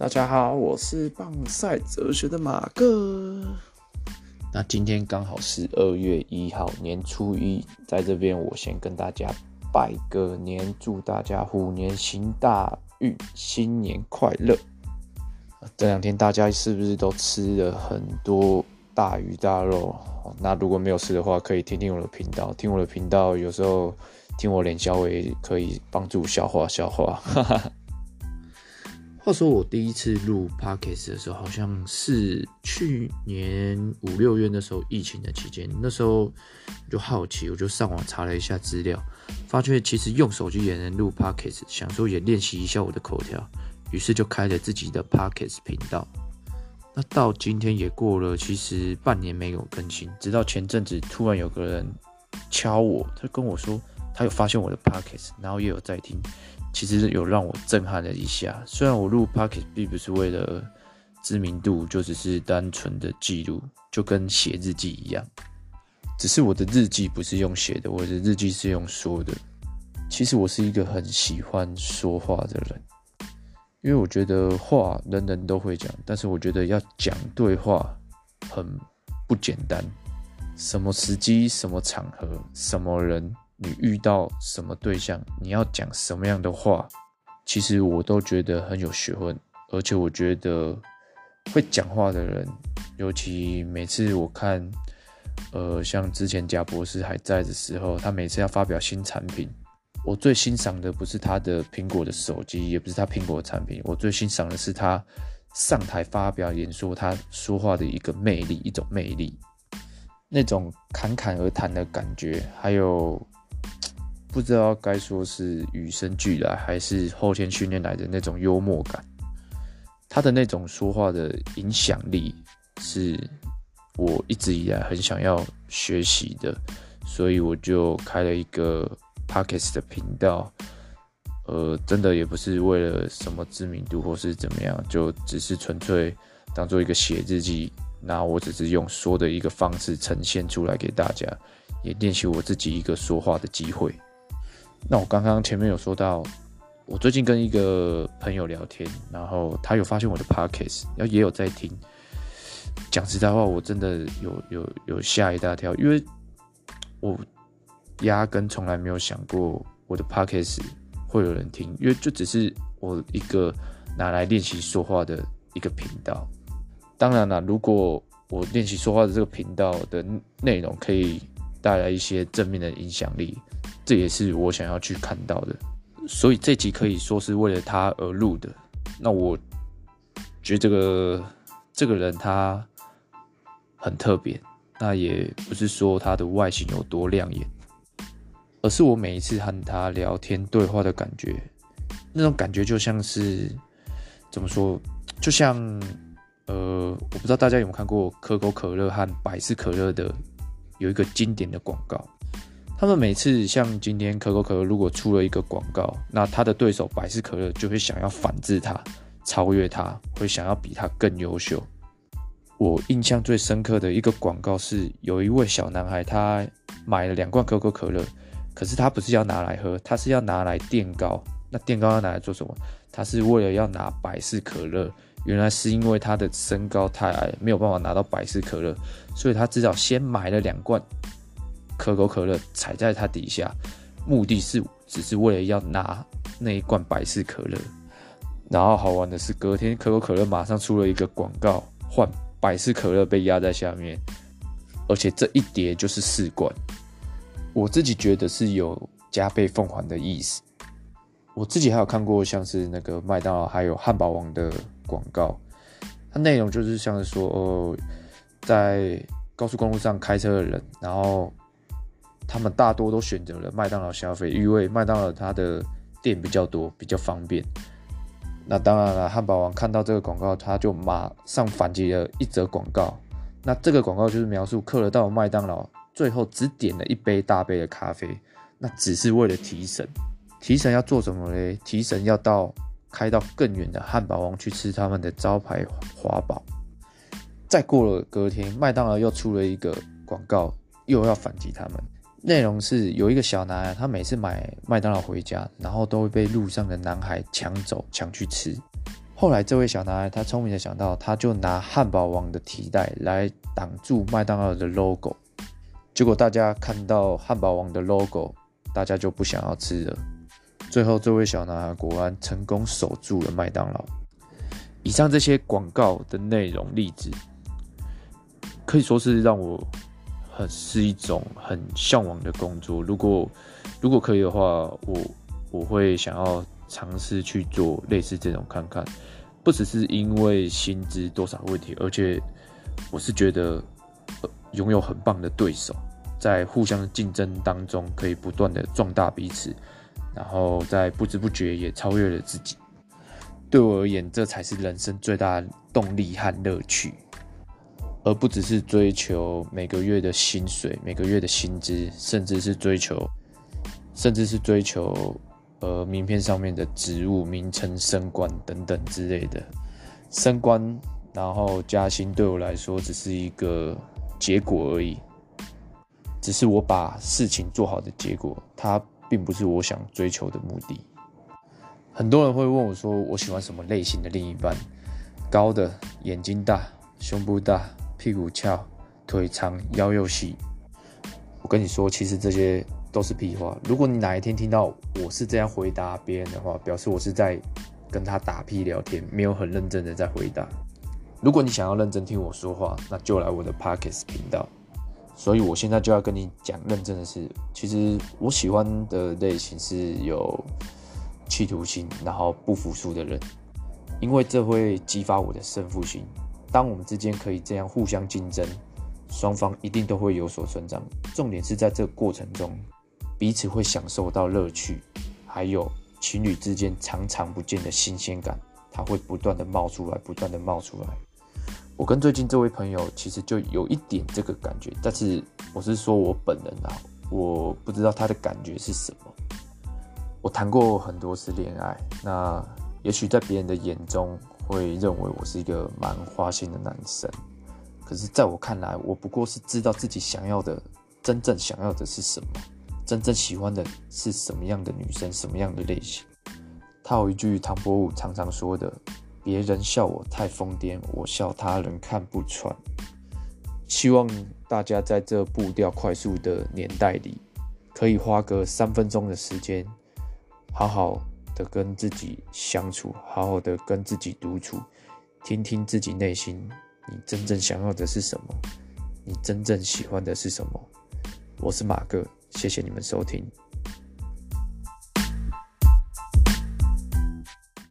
大家好，我是棒赛哲学的马哥。那今天刚好是二月一号，年初一，在这边我先跟大家拜个年，祝大家虎年行大运，新年快乐。这两天大家是不是都吃了很多大鱼大肉？那如果没有吃的话，可以听听我的频道，听我的频道，有时候听我脸消微可以帮助消化消化。哈哈话说我第一次录 podcast 的时候，好像是去年五六月那时候疫情的期间，那时候就好奇，我就上网查了一下资料，发觉其实用手机也能录 podcast，想说也练习一下我的口条，于是就开了自己的 podcast 频道。那到今天也过了，其实半年没有更新，直到前阵子突然有个人敲我，他跟我说他有发现我的 pockets，然后也有在听。其实有让我震撼了一下。虽然我录 Pocket 并不是为了知名度，就只是单纯的记录，就跟写日记一样。只是我的日记不是用写的，我的日记是用说的。其实我是一个很喜欢说话的人，因为我觉得话人人都会讲，但是我觉得要讲对话很不简单。什么时机、什么场合、什么人。你遇到什么对象，你要讲什么样的话，其实我都觉得很有学问，而且我觉得会讲话的人，尤其每次我看，呃，像之前贾博士还在的时候，他每次要发表新产品，我最欣赏的不是他的苹果的手机，也不是他苹果的产品，我最欣赏的是他上台发表演说，他说话的一个魅力，一种魅力，那种侃侃而谈的感觉，还有。不知道该说是与生俱来还是后天训练来的那种幽默感，他的那种说话的影响力是我一直以来很想要学习的，所以我就开了一个 Pockets 的频道。呃，真的也不是为了什么知名度或是怎么样，就只是纯粹当做一个写日记，那我只是用说的一个方式呈现出来给大家，也练习我自己一个说话的机会。那我刚刚前面有说到，我最近跟一个朋友聊天，然后他有发现我的 podcast，然后也有在听。讲实在话，我真的有有有吓一大跳，因为我压根从来没有想过我的 podcast 会有人听，因为就只是我一个拿来练习说话的一个频道。当然了，如果我练习说话的这个频道的内容可以带来一些正面的影响力。这也是我想要去看到的，所以这集可以说是为了他而录的。那我觉得这个这个人他很特别，那也不是说他的外形有多亮眼，而是我每一次和他聊天对话的感觉，那种感觉就像是怎么说？就像呃，我不知道大家有没有看过可口可乐和百事可乐的有一个经典的广告。他们每次像今天可口可乐如果出了一个广告，那他的对手百事可乐就会想要反制他，超越他，会想要比他更优秀。我印象最深刻的一个广告是，有一位小男孩，他买了两罐可口可乐，可是他不是要拿来喝，他是要拿来垫高。那垫高要拿来做什么？他是为了要拿百事可乐。原来是因为他的身高太矮，没有办法拿到百事可乐，所以他至少先买了两罐。可口可乐踩在他底下，目的是只是为了要拿那一罐百事可乐。然后好玩的是，隔天可口可乐马上出了一个广告，换百事可乐被压在下面，而且这一叠就是四罐。我自己觉得是有加倍奉还的意思。我自己还有看过像是那个麦当劳还有汉堡王的广告，它内容就是像是说，哦，在高速公路上开车的人，然后。他们大多都选择了麦当劳消费，因为麦当劳它的店比较多，比较方便。那当然了，汉堡王看到这个广告，他就马上反击了一则广告。那这个广告就是描述客人到麦当劳，最后只点了一杯大杯的咖啡，那只是为了提神。提神要做什么嘞？提神要到开到更远的汉堡王去吃他们的招牌华堡。再过了隔天，麦当劳又出了一个广告，又要反击他们。内容是有一个小男孩，他每次买麦当劳回家，然后都会被路上的男孩抢走、抢去吃。后来这位小男孩他聪明的想到，他就拿汉堡王的提袋来挡住麦当劳的 logo，结果大家看到汉堡王的 logo，大家就不想要吃了。最后这位小男孩果然成功守住了麦当劳。以上这些广告的内容例子，可以说是让我很是一种很向往的工作。如果如果可以的话，我我会想要尝试去做类似这种看看。不只是因为薪资多少问题，而且我是觉得拥有很棒的对手，在互相竞争当中可以不断的壮大彼此，然后在不知不觉也超越了自己。对我而言，这才是人生最大的动力和乐趣，而不只是追求每个月的薪水、每个月的薪资，甚至是追求，甚至是追求，呃，名片上面的职务名称、升官等等之类的。升官，然后加薪，对我来说只是一个结果而已，只是我把事情做好的结果，它并不是我想追求的目的。很多人会问我说：“我喜欢什么类型的另一半？高的，眼睛大，胸部大，屁股翘，腿长，腰又细。”我跟你说，其实这些都是屁话。如果你哪一天听到我是这样回答别人的话，表示我是在跟他打屁聊天，没有很认真的在回答。如果你想要认真听我说话，那就来我的 Pockets 频道。所以我现在就要跟你讲认真的事。其实我喜欢的类型是有。企图心，然后不服输的人，因为这会激发我的胜负心。当我们之间可以这样互相竞争，双方一定都会有所成长。重点是在这个过程中，彼此会享受到乐趣，还有情侣之间常常不见的新鲜感，它会不断的冒出来，不断的冒出来。我跟最近这位朋友其实就有一点这个感觉，但是我是说我本人啊，我不知道他的感觉是什么。我谈过很多次恋爱，那也许在别人的眼中会认为我是一个蛮花心的男生，可是在我看来，我不过是知道自己想要的，真正想要的是什么，真正喜欢的是什么样的女生，什么样的类型。他有一句唐伯虎常常说的：“别人笑我太疯癫，我笑他人看不穿。”希望大家在这步调快速的年代里，可以花个三分钟的时间。好好的跟自己相处，好好的跟自己独处，听听自己内心，你真正想要的是什么？你真正喜欢的是什么？我是马哥，谢谢你们收听。